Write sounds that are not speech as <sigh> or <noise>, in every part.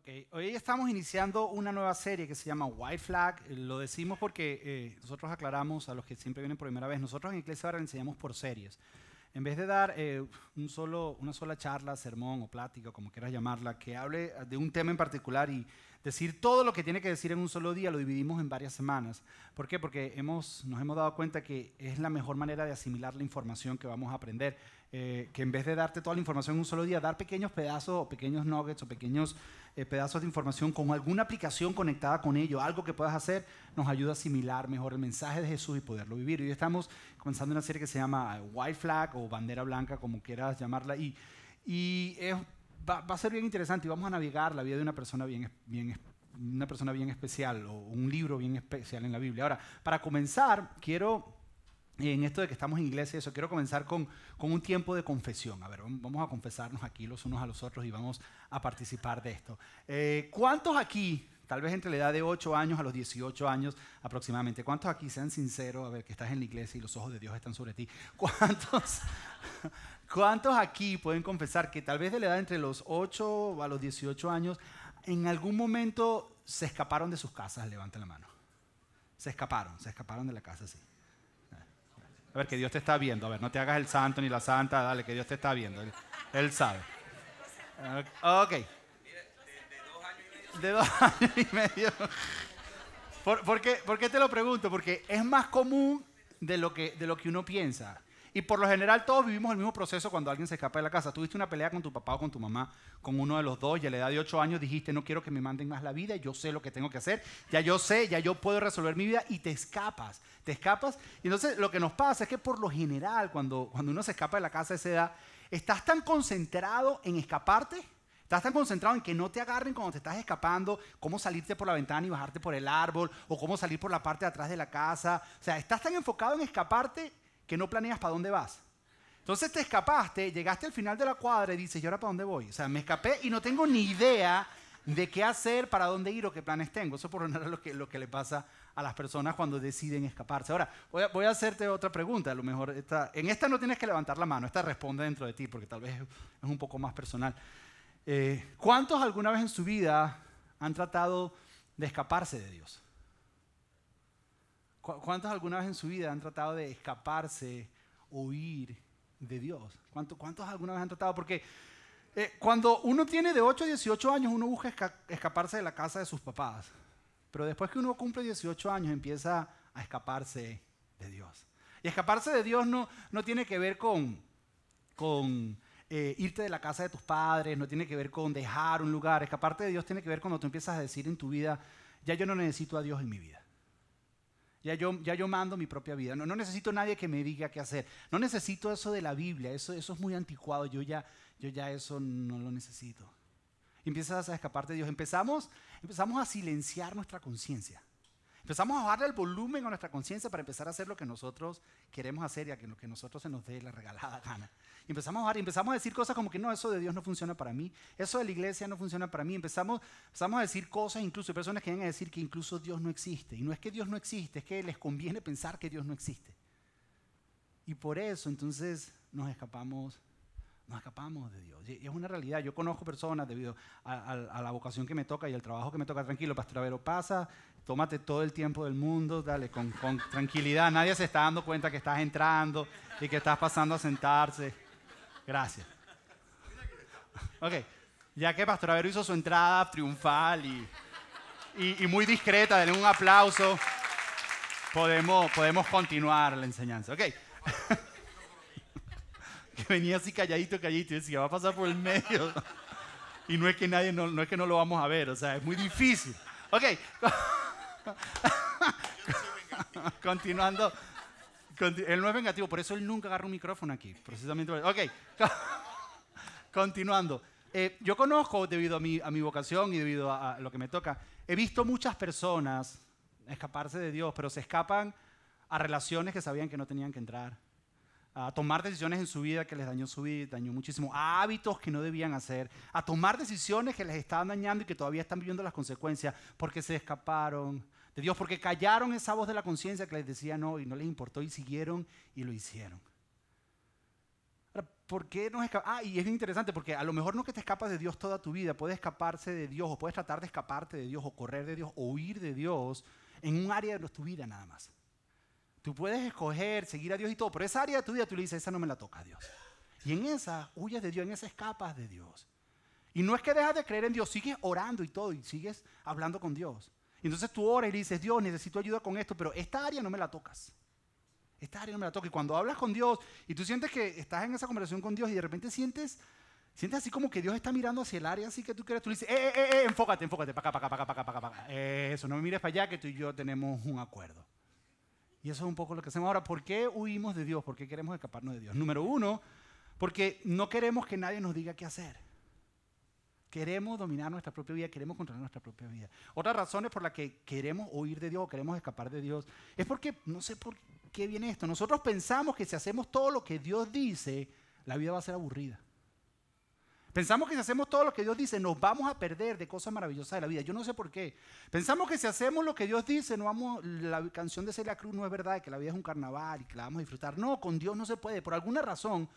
Ok, hoy estamos iniciando una nueva serie que se llama White Flag. Lo decimos porque eh, nosotros aclaramos a los que siempre vienen por primera vez, nosotros en Iglesia ahora enseñamos por series. En vez de dar eh, un solo, una sola charla, sermón o plática, como quieras llamarla, que hable de un tema en particular y decir todo lo que tiene que decir en un solo día, lo dividimos en varias semanas. ¿Por qué? Porque hemos, nos hemos dado cuenta que es la mejor manera de asimilar la información que vamos a aprender. Eh, que en vez de darte toda la información en un solo día, dar pequeños pedazos o pequeños nuggets o pequeños eh, pedazos de información con alguna aplicación conectada con ello, algo que puedas hacer, nos ayuda a asimilar mejor el mensaje de Jesús y poderlo vivir. Hoy estamos comenzando una serie que se llama White Flag o Bandera Blanca, como quieras llamarla, y, y va, a ser bien interesante y vamos a navegar la vida de una persona bien una persona bien especial o un libro bien especial en la Biblia. Ahora, para comenzar, quiero en esto de que estamos en iglesia, eso quiero comenzar con, un tiempo de confesión. A ver, vamos a confesarnos aquí los unos a los otros y vamos a participar de esto. Eh, ¿Cuántos aquí, tal vez entre la edad de 8 años a los 18 años aproximadamente, cuántos aquí sean sinceros, a ver, que estás en la iglesia y los ojos de Dios están sobre ti? <laughs> ¿Cuántos, cuántos aquí pueden confesar que tal vez de la edad entre los 8 a los 18 años, en algún momento se escaparon de sus casas? Levanten la mano. Se escaparon, se escaparon de la casa, sí. A ver, que Dios te está viendo. A ver, no te hagas el santo ni la santa. Dale, que Dios te está viendo. Él, sabe. Ok. De dos años y medio. ¿Por, qué, ¿Por, qué, te lo pregunto? Porque es más común de lo, que, de lo que uno piensa. Y por lo general todos vivimos el mismo proceso cuando alguien se escapa de la casa. Tuviste una pelea con tu papá o con tu mamá, con uno de los dos, y a la edad de ocho años dijiste, no quiero que me manden más la vida, yo sé lo que tengo que hacer, ya yo sé, ya yo puedo resolver mi vida, y te escapas, te escapas. Y entonces lo que nos pasa es que por lo general, cuando, cuando uno se escapa de la casa a esa edad, estás tan concentrado en escaparte, Estás tan concentrado en que no te agarren cuando te estás escapando, cómo salirte por la ventana y bajarte por el árbol, o cómo salir por la parte de atrás de la casa. O sea, estás tan enfocado en escaparte que no planeas para dónde vas. Entonces te escapaste, llegaste al final de la cuadra y dices, ¿y ahora para dónde voy? O sea, me escapé y no tengo ni idea de qué hacer, para dónde ir o qué planes tengo. Eso por lo general es lo que, lo que le pasa a las personas cuando deciden escaparse. Ahora, voy a, voy a hacerte otra pregunta. A lo mejor esta, en esta no tienes que levantar la mano, esta responde dentro de ti porque tal vez es un poco más personal. Eh, ¿Cuántos alguna vez en su vida han tratado de escaparse de Dios? ¿Cuántos alguna vez en su vida han tratado de escaparse huir de Dios? ¿Cuántos, cuántos alguna vez han tratado? Porque eh, cuando uno tiene de 8 a 18 años, uno busca escaparse de la casa de sus papás. Pero después que uno cumple 18 años, empieza a escaparse de Dios. Y escaparse de Dios no, no tiene que ver con, con eh, irte de la casa de tus padres, no tiene que ver con dejar un lugar. Escaparte de Dios tiene que ver cuando tú empiezas a decir en tu vida, ya yo no necesito a Dios en mi vida. Ya yo, mando mi propia vida. No, necesito nadie que me diga qué hacer. No necesito eso de la Biblia. Eso, es muy anticuado. Yo ya, yo ya eso no lo necesito. empiezas a escaparte de Dios. Empezamos, empezamos a silenciar nuestra conciencia. Empezamos a bajarle el volumen a nuestra conciencia para empezar a hacer lo que nosotros queremos hacer y a lo que nosotros se nos dé la regalada <laughs> gana. Y empezamos a bajar y empezamos a decir cosas como que no, eso de Dios no funciona para mí, eso de la iglesia no funciona para mí. Empezamos, empezamos a decir cosas, incluso hay personas que vienen a decir que incluso Dios no existe. Y no es que Dios no existe, es que les conviene pensar que Dios no existe. Y por eso entonces nos escapamos nos escapamos de Dios. Y es una realidad. Yo conozco personas debido a, la vocación que me toca y al trabajo que me toca. Tranquilo, Pastor Avero, pasa, tómate todo el tiempo del mundo, dale, con, tranquilidad. Nadie se está dando cuenta que estás entrando y que estás pasando a sentarse. Gracias. Ok, ya que Pastor Avero hizo su entrada triunfal y, y, muy discreta, denle un aplauso. Podemos, podemos continuar la enseñanza. Ok. <laughs> venía así calladito, calladito y decía, va a pasar por el medio. Y no es que nadie, no, no es que no lo vamos a ver, o sea, es muy difícil. Ok. <laughs> <laughs> Continuando. Él no es vengativo, por eso él nunca agarra un micrófono aquí. Precisamente. Ok. <laughs> Continuando. Eh, yo conozco, debido a mi, a mi vocación y debido a, a lo que me toca, he visto muchas personas escaparse de Dios, pero se escapan a relaciones que sabían que no tenían que entrar a tomar decisiones en su vida que les dañó su vida, dañó muchísimo, a hábitos que no debían hacer, a tomar decisiones que les estaban dañando y que todavía están viviendo las consecuencias porque se escaparon de Dios, porque callaron esa voz de la conciencia que les decía no y no les importó y siguieron y lo hicieron. ¿por qué nos escapamos? Ah, y es interesante porque a lo mejor no que te escapas de Dios toda tu vida, puedes escaparse de Dios o puedes tratar de escaparte de Dios o correr de Dios o huir de Dios en un área de tu vida nada más. Tú puedes escoger, seguir a Dios y todo, pero esa área de tu vida tú le dices, esa no me la toca a Dios. Y en esa huyes de Dios, en esa escapas de Dios. Y no es que dejas de creer en Dios, sigues orando y todo, y sigues hablando con Dios. Y entonces tú oras y le dices, Dios, necesito ayuda con esto, pero esta área no me la tocas. Esta área no me la toca. Y cuando hablas con Dios y tú sientes que estás en esa conversación con Dios y de repente sientes, sientes así como que Dios está mirando hacia el área así que tú quieres, tú le dices, eh, eh, eh, eh enfócate, enfócate, para acá, para acá, para acá, para acá, Eso, no me mires para allá que tú y yo tenemos un acuerdo. Y eso es un poco lo que hacemos ahora. ¿Por qué huimos de Dios? ¿Por qué queremos escaparnos de Dios? Número uno, porque no queremos que nadie nos diga qué hacer. Queremos dominar nuestra propia vida, queremos controlar nuestra propia vida. Otra razón por la que queremos huir de Dios o queremos escapar de Dios es porque, no sé por qué viene esto, nosotros pensamos que si hacemos todo lo que Dios dice, la vida va a ser aburrida. Pensamos que si hacemos todo lo que Dios dice, nos vamos a perder de cosas maravillosas de la vida. Yo no sé por qué. Pensamos que si hacemos lo que Dios dice, no vamos, la canción de Celia Cruz no es verdad, que la vida es un carnaval y que la vamos a disfrutar. No, con Dios no se puede. Por alguna razón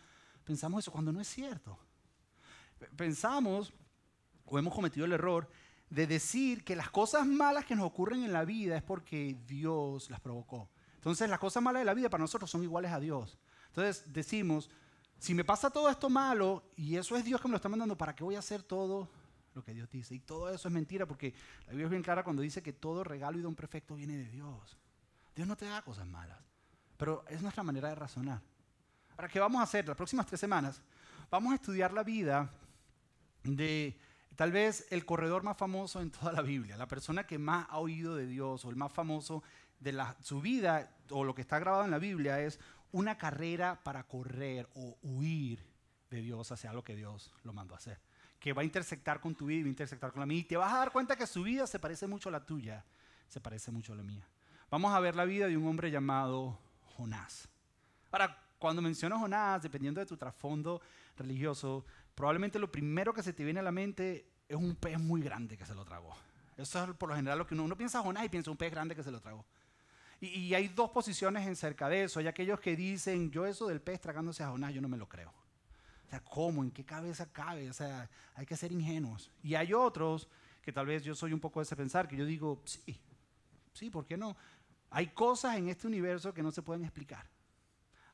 pensamos eso cuando no es cierto. Pensamos o hemos cometido el error de decir que las cosas malas que nos ocurren en la vida es porque Dios las provocó. Entonces las cosas malas de la vida para nosotros son iguales a Dios. Entonces decimos, si me pasa todo esto malo y eso es Dios que me lo está mandando, ¿para qué voy a hacer todo lo que Dios dice? Y todo eso es mentira porque la Biblia es bien clara cuando dice que todo regalo y don perfecto viene de Dios. Dios no te da cosas malas, pero es nuestra manera de razonar. Ahora, ¿qué vamos a hacer? Las próximas tres semanas vamos a estudiar la vida de tal vez el corredor más famoso en toda la Biblia, la persona que más ha oído de Dios o el más famoso de su vida o lo que está grabado en la Biblia es una carrera para correr o huir de Dios hacia lo que Dios lo mandó a hacer. Que va a intersectar con tu vida y va a intersectar con la mía. Y te vas a dar cuenta que su vida se parece mucho a la tuya, se parece mucho a la mía. Vamos a ver la vida de un hombre llamado Jonás. Ahora, cuando menciono Jonás, dependiendo de tu trasfondo religioso, probablemente lo primero que se te viene a la mente es un pez muy grande que se lo tragó. Eso es por lo general lo que uno, uno piensa Jonás y piensa un pez grande que se lo tragó. Y, hay dos posiciones en cerca de eso. Hay aquellos que dicen, yo eso del pez tragándose a Jonás, yo no me lo creo. O sea, ¿cómo? ¿En qué cabeza cabe? O sea, hay que ser ingenuos. Y hay otros que tal vez yo soy un poco de ese pensar, que yo digo, sí, sí, ¿por qué no? Hay cosas en este universo que no se pueden explicar.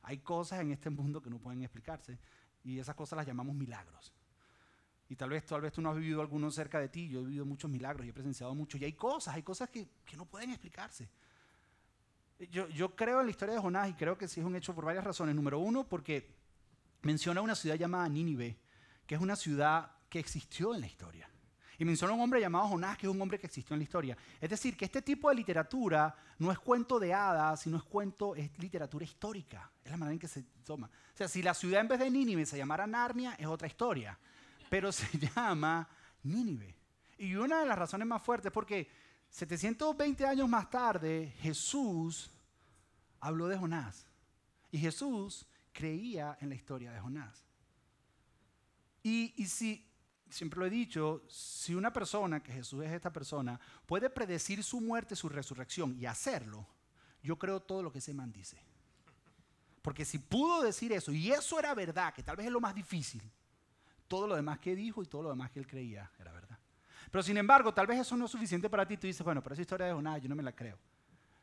Hay cosas en este mundo que no pueden explicarse. Y esas cosas las llamamos milagros. Y tal vez, tal vez tú no has vivido alguno cerca de ti, yo he vivido muchos milagros, y he presenciado muchos. Y hay cosas, hay cosas que, que no pueden explicarse. Yo, creo en la historia de Jonás y creo que sí es un hecho por varias razones. Número uno, porque menciona una ciudad llamada Nínive, que es una ciudad que existió en la historia. Y menciona un hombre llamado Jonás, que es un hombre que existió en la historia. Es decir, que este tipo de literatura no es cuento de hadas, sino es cuento, es literatura histórica. Es la manera en que se toma. O sea, si la ciudad en vez de Nínive se llamara Narnia, es otra historia. Pero <laughs> se llama Nínive. Y una de las razones más fuertes es porque 720 años más tarde Jesús habló de Jonás. Y Jesús creía en la historia de Jonás. Y, y si, siempre lo he dicho, si una persona, que Jesús es esta persona, puede predecir su muerte, su resurrección y hacerlo, yo creo todo lo que ese man dice. Porque si pudo decir eso, y eso era verdad, que tal vez es lo más difícil, todo lo demás que dijo y todo lo demás que él creía era verdad. Pero sin embargo, tal vez eso no es suficiente para ti. Tú dices, bueno, pero esa historia de Jonás yo no me la creo.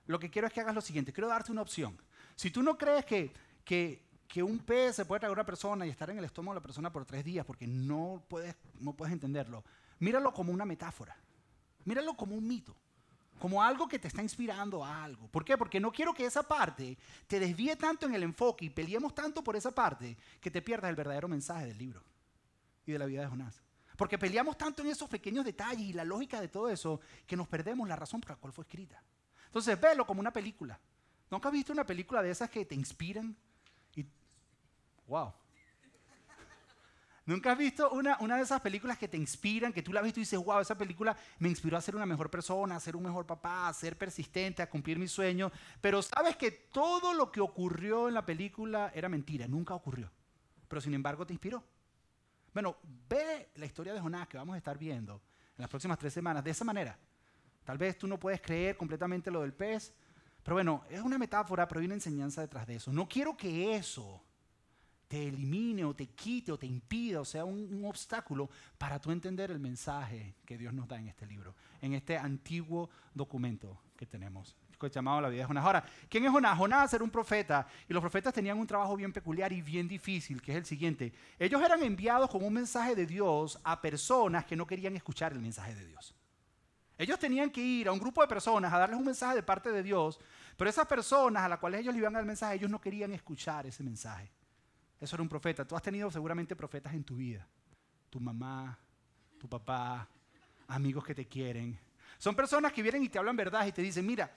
Lo que quiero es que hagas lo siguiente. Quiero darte una opción. Si tú no crees que, que, que un pez se puede tragar a una persona y estar en el estómago de la persona por tres días porque no puedes, no puedes entenderlo, míralo como una metáfora. Míralo como un mito como algo que te está inspirando a algo. ¿Por qué? Porque no quiero que esa parte te desvíe tanto en el enfoque y peleemos tanto por esa parte que te pierdas el verdadero mensaje del libro y de la vida de Jonás. Porque peleamos tanto en esos pequeños detalles y la lógica de todo eso que nos perdemos la razón por la cual fue escrita. Entonces, velo como una película. ¿Nunca has visto una película de esas que te inspiran? Y, wow, ¿Nunca has visto una, una, de esas películas que te inspiran, que tú la visto y dices, wow, esa película me inspiró a ser una mejor persona, a ser un mejor papá, a ser persistente, a cumplir mis sueños? Pero sabes que todo lo que ocurrió en la película era mentira, nunca ocurrió. Pero sin embargo te inspiró. Bueno, ve la historia de Jonás que vamos a estar viendo en las próximas tres semanas de esa manera. Tal vez tú no puedes creer completamente lo del pez, pero bueno, es una metáfora, pero hay una enseñanza detrás de eso. No quiero que eso te elimine o te quite o te impida o sea un, un, obstáculo para tú entender el mensaje que Dios nos da en este libro, en este antiguo documento que tenemos llamado La vida de Jonás. Ahora, ¿quién es Jonás? Jonás era un profeta y los profetas tenían un trabajo bien peculiar y bien difícil, que es el siguiente. Ellos eran enviados con un mensaje de Dios a personas que no querían escuchar el mensaje de Dios. Ellos tenían que ir a un grupo de personas a darles un mensaje de parte de Dios, pero esas personas a las cuales ellos le iban a dar el mensaje, ellos no querían escuchar ese mensaje. Eso era un profeta. Tú has tenido seguramente profetas en tu vida. Tu mamá, tu papá, amigos que te quieren. Son personas que vienen y te hablan verdad y te dicen, mira,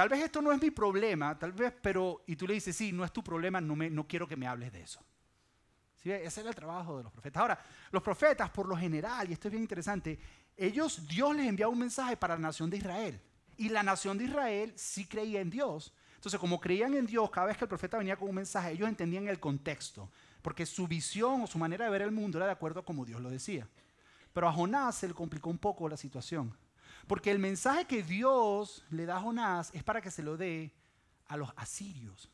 Tal vez esto no es mi problema, tal vez, pero, y tú le dices, sí, no es tu problema, no, me, no quiero que me hables de eso. ¿Sí? Ese era el trabajo de los profetas. Ahora, los profetas, por lo general, y esto es bien interesante, ellos, Dios les enviaba un mensaje para la nación de Israel. Y la nación de Israel sí creía en Dios. Entonces, como creían en Dios, cada vez que el profeta venía con un mensaje, ellos entendían el contexto, porque su visión o su manera de ver el mundo era de acuerdo a como Dios lo decía. Pero a Jonás se le complicó un poco la situación. Porque el mensaje que Dios le da a Jonás es para que se lo dé a los asirios.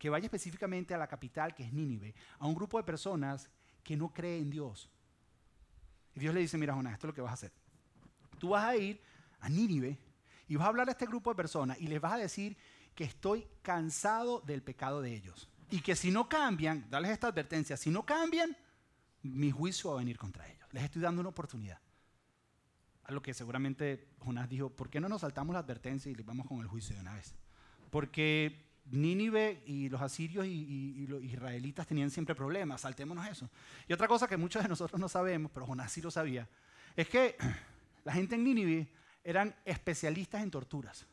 Que vaya específicamente a la capital, que es Nínive, a un grupo de personas que no creen en Dios. Y Dios le dice, mira Jonás, esto es lo que vas a hacer. Tú vas a ir a Nínive y vas a hablar a este grupo de personas y les vas a decir que estoy cansado del pecado de ellos. Y que si no cambian, darles esta advertencia, si no cambian, mi juicio va a venir contra ellos. Les estoy dando una oportunidad. A lo que seguramente Jonás dijo, ¿por qué no nos saltamos la advertencia y le vamos con el juicio de una vez? Porque Nínive y los asirios y, los israelitas tenían siempre problemas, saltémonos eso. Y otra cosa que muchos de nosotros no sabemos, pero Jonás sí lo sabía, es que <clears throat> la gente en Nínive eran especialistas en torturas.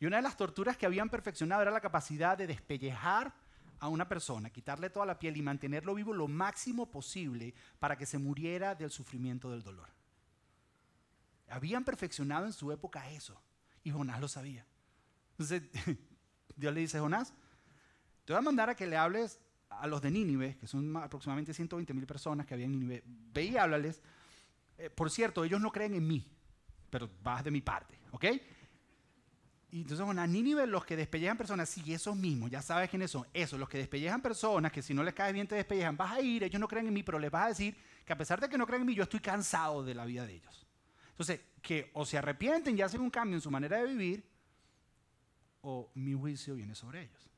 Y una de las torturas que habían perfeccionado era la capacidad de despellejar a una persona, quitarle toda la piel y mantenerlo vivo lo máximo posible para que se muriera del sufrimiento del dolor. Habían perfeccionado en su época eso. Y Jonás lo sabía. Entonces, <laughs> Dios le dice, Jonás, te voy a mandar a que le hables a los de Nínive, que son aproximadamente 120 mil personas que había en Nínive. Ve y háblales. Eh, por cierto, ellos no creen en mí, pero vas de mi parte, ¿ok? Y entonces, Jonás, Nínive, los que despellejan personas, sí, esos mismos, ya sabes quiénes son. Esos, los que despellejan personas, que si no les cae bien te despellejan, vas a ir, ellos no creen en mí, pero les vas a decir que a pesar de que no creen en mí, yo estoy cansado de la vida de ellos. Entonces, que o se arrepienten y hacen un cambio en su manera de vivir, o mi juicio viene sobre ellos.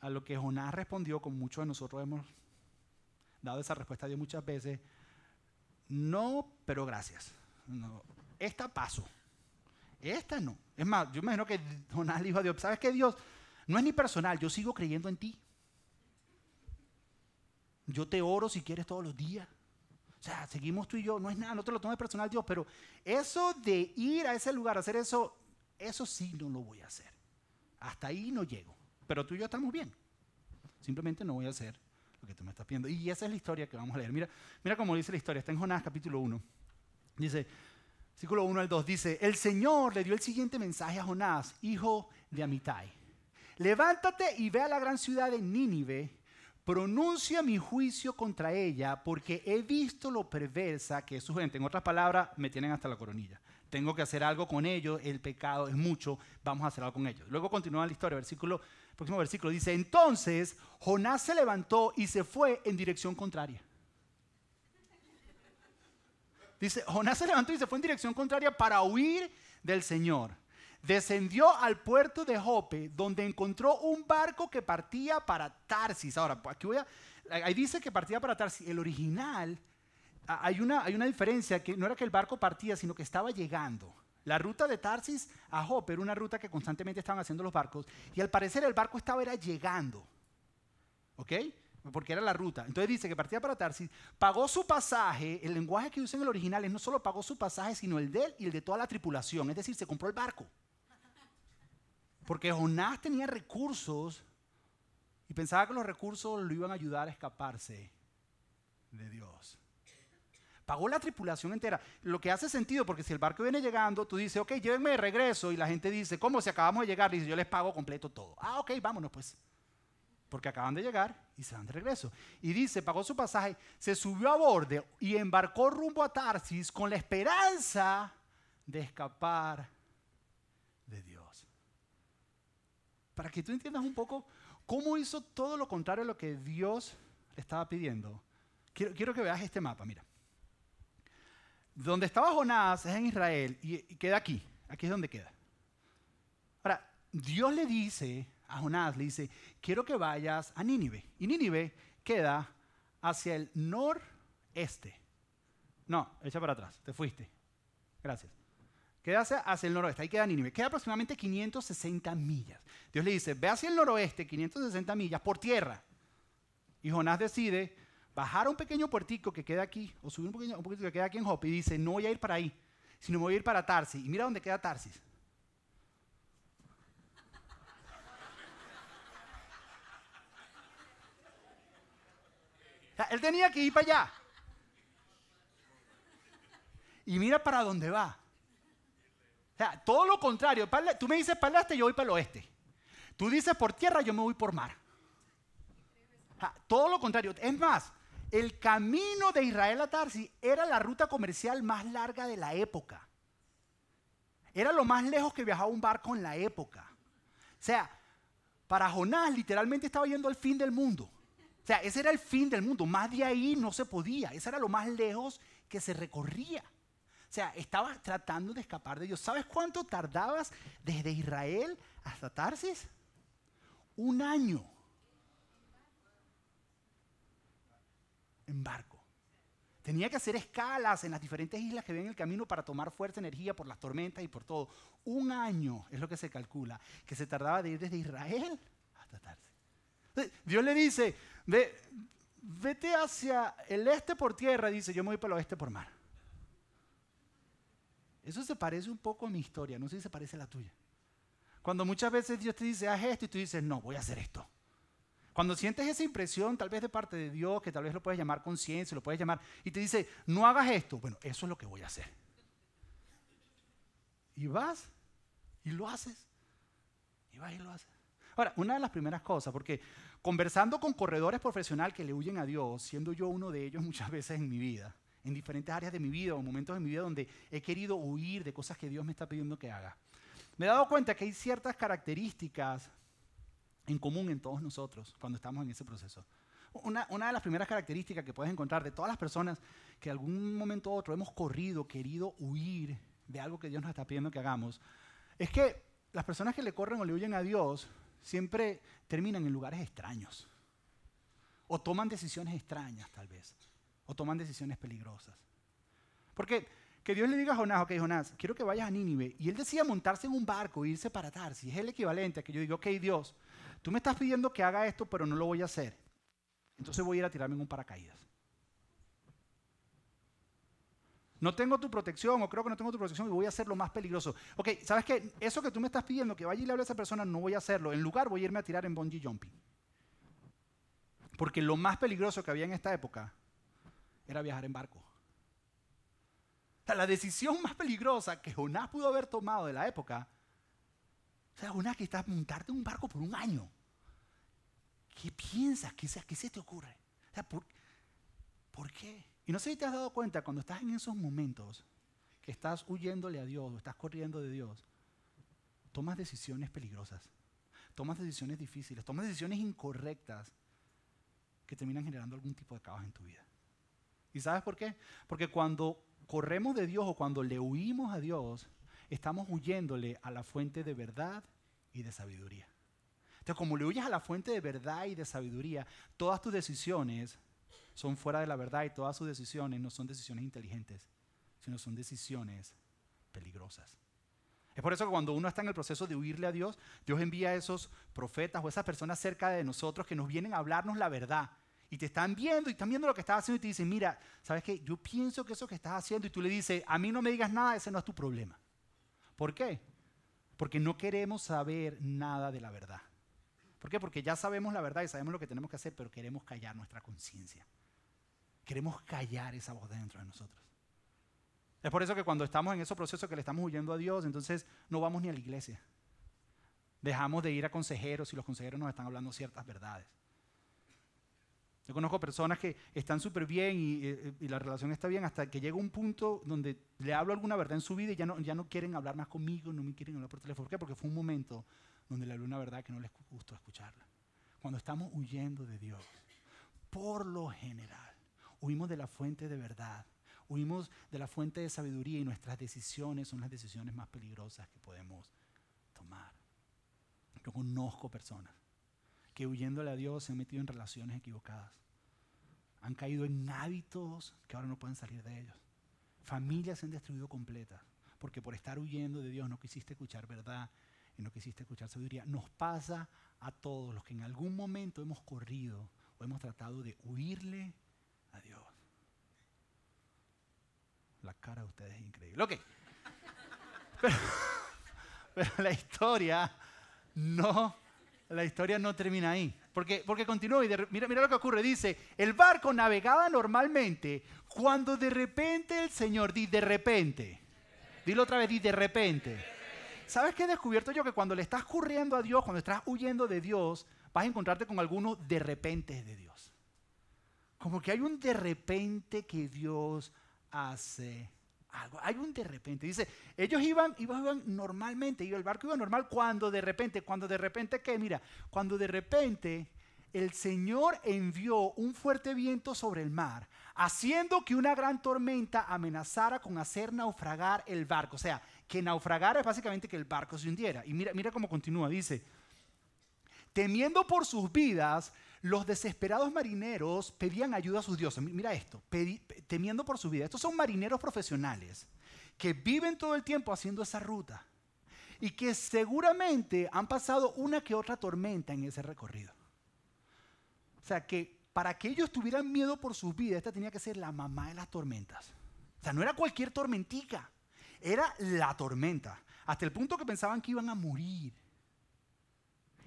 A lo que Jonás respondió, como muchos de nosotros hemos dado esa respuesta de muchas veces, no, pero gracias. esta paso, esta no. Es más, yo imagino que Jonás le dijo a Dios, ¿sabes qué Dios? No es ni personal, yo sigo creyendo en ti. Yo te oro si quieres todos los días. O sea, seguimos tú y yo, no es nada, no te lo tomes personal Dios, pero eso de ir a ese lugar, hacer eso, eso sí no lo voy a hacer. Hasta ahí no llego. Pero tú y yo estamos bien. Simplemente no voy a hacer lo que tú me estás pidiendo. Y esa es la historia que vamos a leer. Mira, mira cómo dice la historia. Está en Jonás capítulo 1. Dice, versículo 1 al 2, dice, el Señor le dio el siguiente mensaje a Jonás, hijo de Amitai. Levántate y ve a la gran ciudad de Nínive pronuncia mi juicio contra ella porque he visto lo perversa que es su gente. En otras palabras, me tienen hasta la coronilla. Tengo que hacer algo con ellos, el pecado es mucho, vamos a hacer algo con ellos. Luego continúa la historia, versículo, próximo versículo dice, entonces Jonás se levantó y se fue en dirección contraria. Dice, Jonás se levantó y se fue en dirección contraria para huir del Señor descendió al puerto de Jope, donde encontró un barco que partía para Tarsis. Ahora, aquí voy a, ahí dice que partía para Tarsis. El original, hay una, hay una diferencia, que no era que el barco partía, sino que estaba llegando. La ruta de Tarsis a Jope era una ruta que constantemente estaban haciendo los barcos, y al parecer el barco estaba era llegando. ¿Ok? Porque era la ruta. Entonces dice que partía para Tarsis, pagó su pasaje, el lenguaje que usa en el original es no solo pagó su pasaje, sino el de él y el de toda la tripulación. Es decir, se compró el barco. Porque Jonás tenía recursos y pensaba que los recursos lo iban a ayudar a escaparse de Dios. Pagó la tripulación entera. Lo que hace sentido, porque si el barco viene llegando, tú dices, ok, llévenme de regreso. Y la gente dice, ¿cómo? Si acabamos de llegar, dice, yo les pago completo todo. Ah, ok, vámonos pues. Porque acaban de llegar y se van de regreso. Y dice, pagó su pasaje, se subió a borde y embarcó rumbo a Tarsis con la esperanza de escapar de Dios para que tú entiendas un poco ¿Cómo hizo todo lo contrario a lo que Dios le estaba pidiendo? Quiero, que veas este mapa, mira. Donde estaba Jonás es en Israel y, queda aquí. Aquí es donde queda. Ahora, Dios le dice a Jonás, le dice, quiero que vayas a Nínive. Y Nínive queda hacia el noreste. No, echa para atrás, te fuiste. Gracias. Queda hacia, el noroeste, ahí queda Nínive. Queda aproximadamente 560 millas. Dios le dice, ve hacia el noroeste, 560 millas, por tierra. Y Jonás decide bajar a un pequeño puertico que queda aquí, o subir un, pequeño, que queda aquí en Jope, y dice, no voy a ir para ahí, sino voy a ir para Tarsis. Y mira dónde queda Tarsis. él tenía que ir para allá. Y mira para dónde va. O sea, todo lo contrario. Tú me dices para el este, yo voy para el oeste. Tú dices por tierra, yo me voy por mar. todo lo contrario. Es más, el camino de Israel a Tarsis era la ruta comercial más larga de la época. Era lo más lejos que viajaba un barco en la época. O sea, para Jonás literalmente estaba yendo al fin del mundo. O sea, ese era el fin del mundo. Más de ahí no se podía. Ese era lo más lejos que se recorría. Sea, estaba tratando de escapar de Dios. ¿Sabes cuánto tardabas desde Israel hasta Tarsis? Un año. En barco. Tenía que hacer escalas en las diferentes islas que ven en el camino para tomar fuerza energía por las tormentas y por todo. Un año es lo que se calcula que se tardaba de ir desde Israel hasta Tarsis. Dios le dice, vete hacia el este por tierra, dice, yo me voy para el oeste por mar. Eso se parece un poco a mi historia, no sé si se parece a la tuya. Cuando muchas veces Dios te dice, haz esto y tú dices, no, voy a hacer esto. Cuando sientes esa impresión, tal vez de parte de Dios, que tal vez lo puedes llamar conciencia, lo puedes llamar, y te dice, no hagas esto, bueno, eso es lo que voy a hacer. Y vas y lo haces. Y vas y lo haces. Ahora, una de las primeras cosas, porque conversando con corredores profesionales que le huyen a Dios, siendo yo uno de ellos <laughs> muchas veces en mi vida, en diferentes áreas de mi vida o momentos de mi vida donde he querido huir de cosas que Dios me está pidiendo que haga, me he dado cuenta que hay ciertas características en común en todos nosotros cuando estamos en ese proceso. Una, una, de las primeras características que puedes encontrar de todas las personas que algún momento u otro hemos corrido, querido huir de algo que Dios nos está pidiendo que hagamos, es que las personas que le corren o le huyen a Dios siempre terminan en lugares extraños. O toman decisiones extrañas, tal vez. O toman decisiones peligrosas. Porque que Dios le diga a Jonás, ok, Jonás, quiero que vayas a Nínive. Y él decía montarse en un barco e irse para Tarsis. Es el equivalente a que yo digo, ok, Dios, tú me estás pidiendo que haga esto, pero no lo voy a hacer. Entonces voy a ir a tirarme en un paracaídas. no tengo tu protección o creo que no tengo tu protección y voy a hacer lo más peligroso. Ok, ¿sabes qué? Eso que tú me estás pidiendo, que vaya y le hable a esa persona, no voy a hacerlo. En lugar voy a irme a tirar en bungee jumping. Porque lo más peligroso que había en esta época era viajar en barco. O sea, la decisión más peligrosa que Jonás pudo haber tomado de la época, o sea, Jonás que está montarte en un barco por un año. ¿Qué piensas? ¿Qué, qué se te ocurre? O sea, ¿por, ¿por qué? Y no sé si te has dado cuenta cuando estás en esos momentos que estás huyéndole a Dios o estás corriendo de Dios, tomas decisiones peligrosas, tomas decisiones difíciles, tomas decisiones incorrectas que terminan generando algún tipo de caos en tu vida. ¿Y sabes por qué? Porque cuando corremos de Dios o cuando le huimos a Dios, estamos huyéndole a la fuente de verdad y de sabiduría. Entonces, como le huyes a la fuente de verdad y de sabiduría, todas tus decisiones son fuera de la verdad y todas sus decisiones no son decisiones inteligentes, sino son decisiones peligrosas. Es por eso que cuando uno está en el proceso de huirle a Dios, Dios envía a esos profetas o esas personas cerca de nosotros que nos vienen a hablarnos la verdad. Y te están viendo y están viendo lo que estás haciendo y te dicen, mira, ¿sabes qué? Yo pienso que eso que estás haciendo y tú le dices, a mí no me digas nada, ese no es tu problema. ¿Por qué? Porque no queremos saber nada de la verdad. ¿Por qué? Porque ya sabemos la verdad y sabemos lo que tenemos que hacer, pero queremos callar nuestra conciencia. Queremos callar esa voz dentro de nosotros. Es por eso que cuando estamos en ese proceso que le estamos huyendo a Dios, entonces no vamos ni a la iglesia. Dejamos de ir a consejeros y los consejeros nos están hablando ciertas verdades. Yo conozco personas que están súper bien y, la relación está bien hasta que llega un punto donde le hablo alguna verdad en su vida y ya no, ya no quieren hablar más conmigo, no me quieren hablar por teléfono. ¿Por qué? Porque fue un momento donde le hablé una verdad que no les gustó escucharla. cuando estamos huyendo de Dios, por lo general, huimos de la fuente de verdad, huimos de la fuente de sabiduría y nuestras decisiones son las decisiones más peligrosas que podemos tomar. Yo conozco personas que huyéndole a Dios se han metido en relaciones equivocadas. Han caído en hábitos que ahora no pueden salir de ellos. Familias se han destruido completas porque por estar huyendo de Dios no quisiste escuchar verdad y no quisiste escuchar sabiduría. Nos pasa a todos los que en algún momento hemos corrido o hemos tratado de huirle a Dios. La cara de ustedes es increíble. Ok. <laughs> Pero, pero la historia no, la historia no termina ahí. Porque, porque continúa y mira, lo que ocurre. Dice, el barco navegaba normalmente cuando de repente el Señor, di de repente, dilo otra vez, di de repente. ¿Sabes qué he descubierto yo? Que cuando le estás corriendo a Dios, cuando estás huyendo de Dios, vas a encontrarte con algunos de repente de Dios. Como que hay un de repente que Dios hace algo. Hay un de repente. Dice, ellos iban, iban, normalmente, el barco iba normal cuando de repente, cuando de repente, ¿qué? Mira, cuando de repente el Señor envió un fuerte viento sobre el mar, haciendo que una gran tormenta amenazara con hacer naufragar el barco. O sea, que naufragara es básicamente que el barco se hundiera. Y mira, mira cómo continúa, dice, temiendo por sus vidas, los desesperados marineros pedían ayuda a sus dioses. Mira esto, temiendo por su vida. Estos son marineros profesionales que viven todo el tiempo haciendo esa ruta y que seguramente han pasado una que otra tormenta en ese recorrido. O sea, que para que ellos tuvieran miedo por su vida, esta tenía que ser la mamá de las tormentas. O sea, no era cualquier tormentica, era la tormenta. Hasta el punto que pensaban que iban a morir.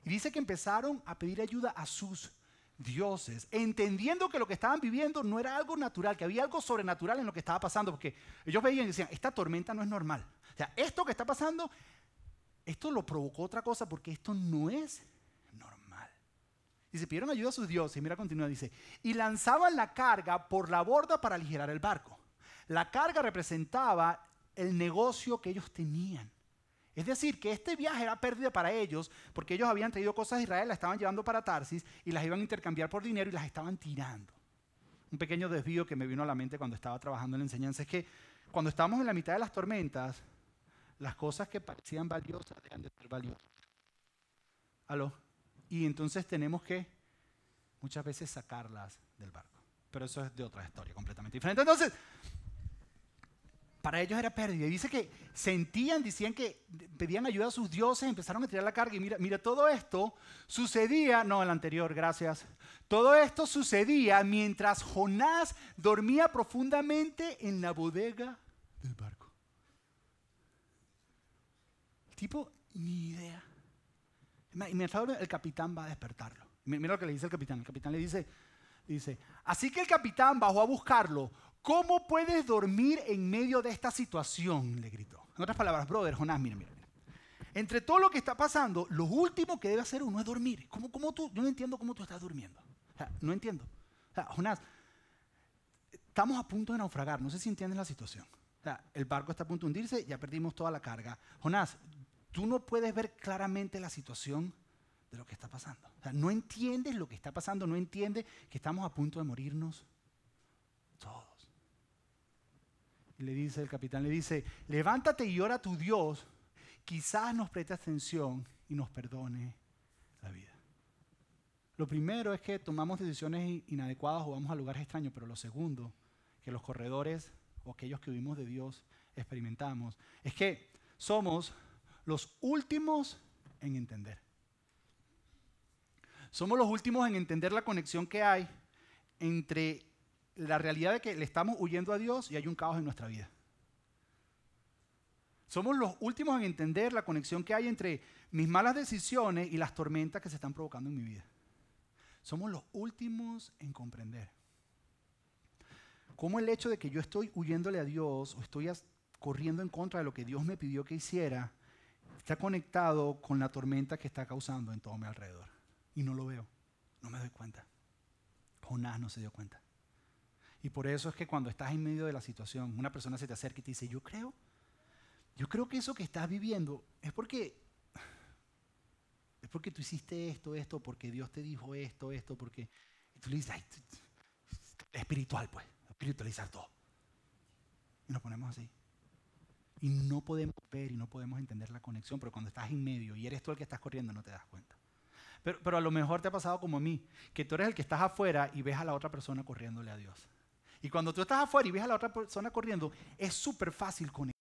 Y dice que empezaron a pedir ayuda a sus dioses, entendiendo que lo que estaban viviendo no era algo natural, que había algo sobrenatural en lo que estaba pasando, porque ellos veían y decían, esta tormenta no es normal. O sea, esto que está pasando, esto lo provocó otra cosa, porque esto no es normal. Y se pidieron ayuda a sus dioses, y mira, continúa, dice, y lanzaban la carga por la borda para aligerar el barco. La carga representaba el negocio que ellos tenían. Es decir, que este viaje era pérdida para ellos porque ellos habían traído cosas de Israel, las estaban llevando para Tarsis y las iban a intercambiar por dinero y las estaban tirando. Un pequeño desvío que me vino a la mente cuando estaba trabajando en la enseñanza es que cuando estamos en la mitad de las tormentas, las cosas que parecían valiosas dejan de ser valiosas. ¿Aló? Y entonces tenemos que muchas veces sacarlas del barco. Pero eso es de otra historia completamente diferente. Entonces, para ellos era pérdida. Y dice que sentían, decían que pedían ayuda a sus dioses, empezaron a tirar la carga. Y mira, mira, todo esto sucedía, no, el anterior, gracias. Todo esto sucedía mientras Jonás dormía profundamente en la bodega del barco. El tipo, ni idea. El capitán va a despertarlo. Mira lo que le dice el capitán. El capitán le dice, dice, así que el capitán bajó a buscarlo ¿Cómo puedes dormir en medio de esta situación? Le gritó. En otras palabras, brother, Jonás, mira, mira. Entre todo lo que está pasando, lo último que debe hacer uno es dormir. ¿Cómo, cómo tú? Yo no entiendo cómo tú estás durmiendo. O sea, no entiendo. O sea, Jonás, estamos a punto de naufragar. No sé si entiendes la situación. O sea, el barco está a punto de hundirse, ya perdimos toda la carga. Jonás, tú no puedes ver claramente la situación de lo que está pasando. O sea, no entiendes lo que está pasando, no entiendes que estamos a punto de morirnos todos. Y le dice el capitán, le dice, levántate y ora a tu Dios, quizás nos preste atención y nos perdone la vida. Lo primero es que tomamos decisiones inadecuadas o vamos a lugares extraños, pero lo segundo, que los corredores o aquellos que vivimos de Dios experimentamos, es que somos los últimos en entender. Somos los últimos en entender la conexión que hay entre la realidad de que le estamos huyendo a Dios y hay un caos en nuestra vida. Somos los últimos en entender la conexión que hay entre mis malas decisiones y las tormentas que se están provocando en mi vida. Somos los últimos en comprender cómo el hecho de que yo estoy huyéndole a Dios o estoy corriendo en contra de lo que Dios me pidió que hiciera está conectado con la tormenta que está causando en todo mi alrededor. Y no lo veo, no me doy cuenta. Jonás no se dio cuenta. Y por eso es que cuando estás en medio de la situación, una persona se te acerca y te dice, yo creo, yo creo que eso que estás viviendo es porque es porque tú hiciste esto, esto, porque Dios te dijo esto, esto, porque... Tú le dices, espiritual, pues, espiritualizar todo. Y nos ponemos así. Y no podemos ver y no podemos entender la conexión, pero cuando estás en medio y eres tú el que estás corriendo, no te das cuenta. Pero, pero a lo mejor te ha pasado como a mí, que tú eres el que estás afuera y ves a la otra persona corriéndole a Dios. Y cuando tú estás afuera y ves a la otra persona corriendo, es súper fácil conectar.